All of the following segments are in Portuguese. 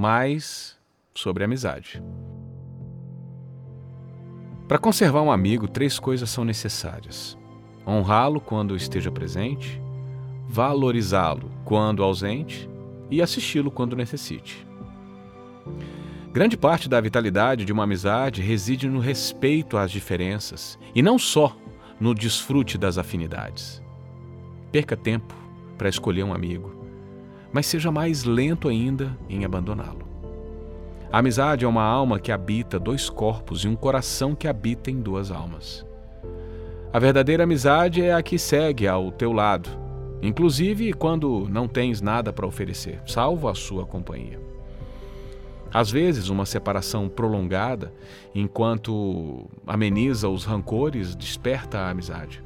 mais sobre amizade. Para conservar um amigo, três coisas são necessárias: honrá-lo quando esteja presente, valorizá-lo quando ausente e assisti-lo quando necessite. Grande parte da vitalidade de uma amizade reside no respeito às diferenças e não só no desfrute das afinidades. Perca tempo para escolher um amigo, mas seja mais lento ainda em abandoná-lo. A amizade é uma alma que habita dois corpos e um coração que habita em duas almas. A verdadeira amizade é a que segue ao teu lado, inclusive quando não tens nada para oferecer, salvo a sua companhia. Às vezes, uma separação prolongada, enquanto ameniza os rancores, desperta a amizade.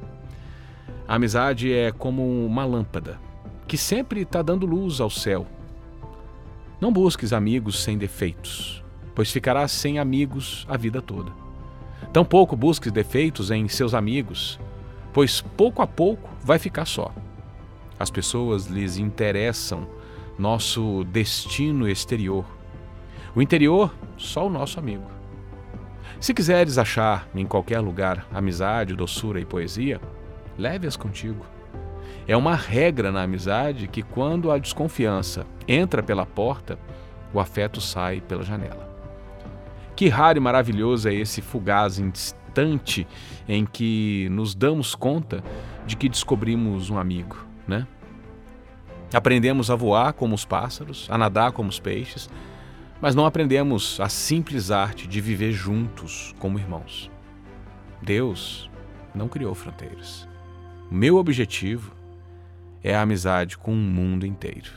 A amizade é como uma lâmpada que sempre está dando luz ao céu. Não busques amigos sem defeitos, pois ficarás sem amigos a vida toda. Tampouco busques defeitos em seus amigos, pois pouco a pouco vai ficar só. As pessoas lhes interessam nosso destino exterior o interior, só o nosso amigo. Se quiseres achar em qualquer lugar amizade, doçura e poesia, leve-as contigo. É uma regra na amizade que, quando a desconfiança entra pela porta, o afeto sai pela janela. Que raro e maravilhoso é esse fugaz instante em que nos damos conta de que descobrimos um amigo, né? Aprendemos a voar como os pássaros, a nadar como os peixes, mas não aprendemos a simples arte de viver juntos como irmãos. Deus não criou fronteiras. Meu objetivo é a amizade com o mundo inteiro.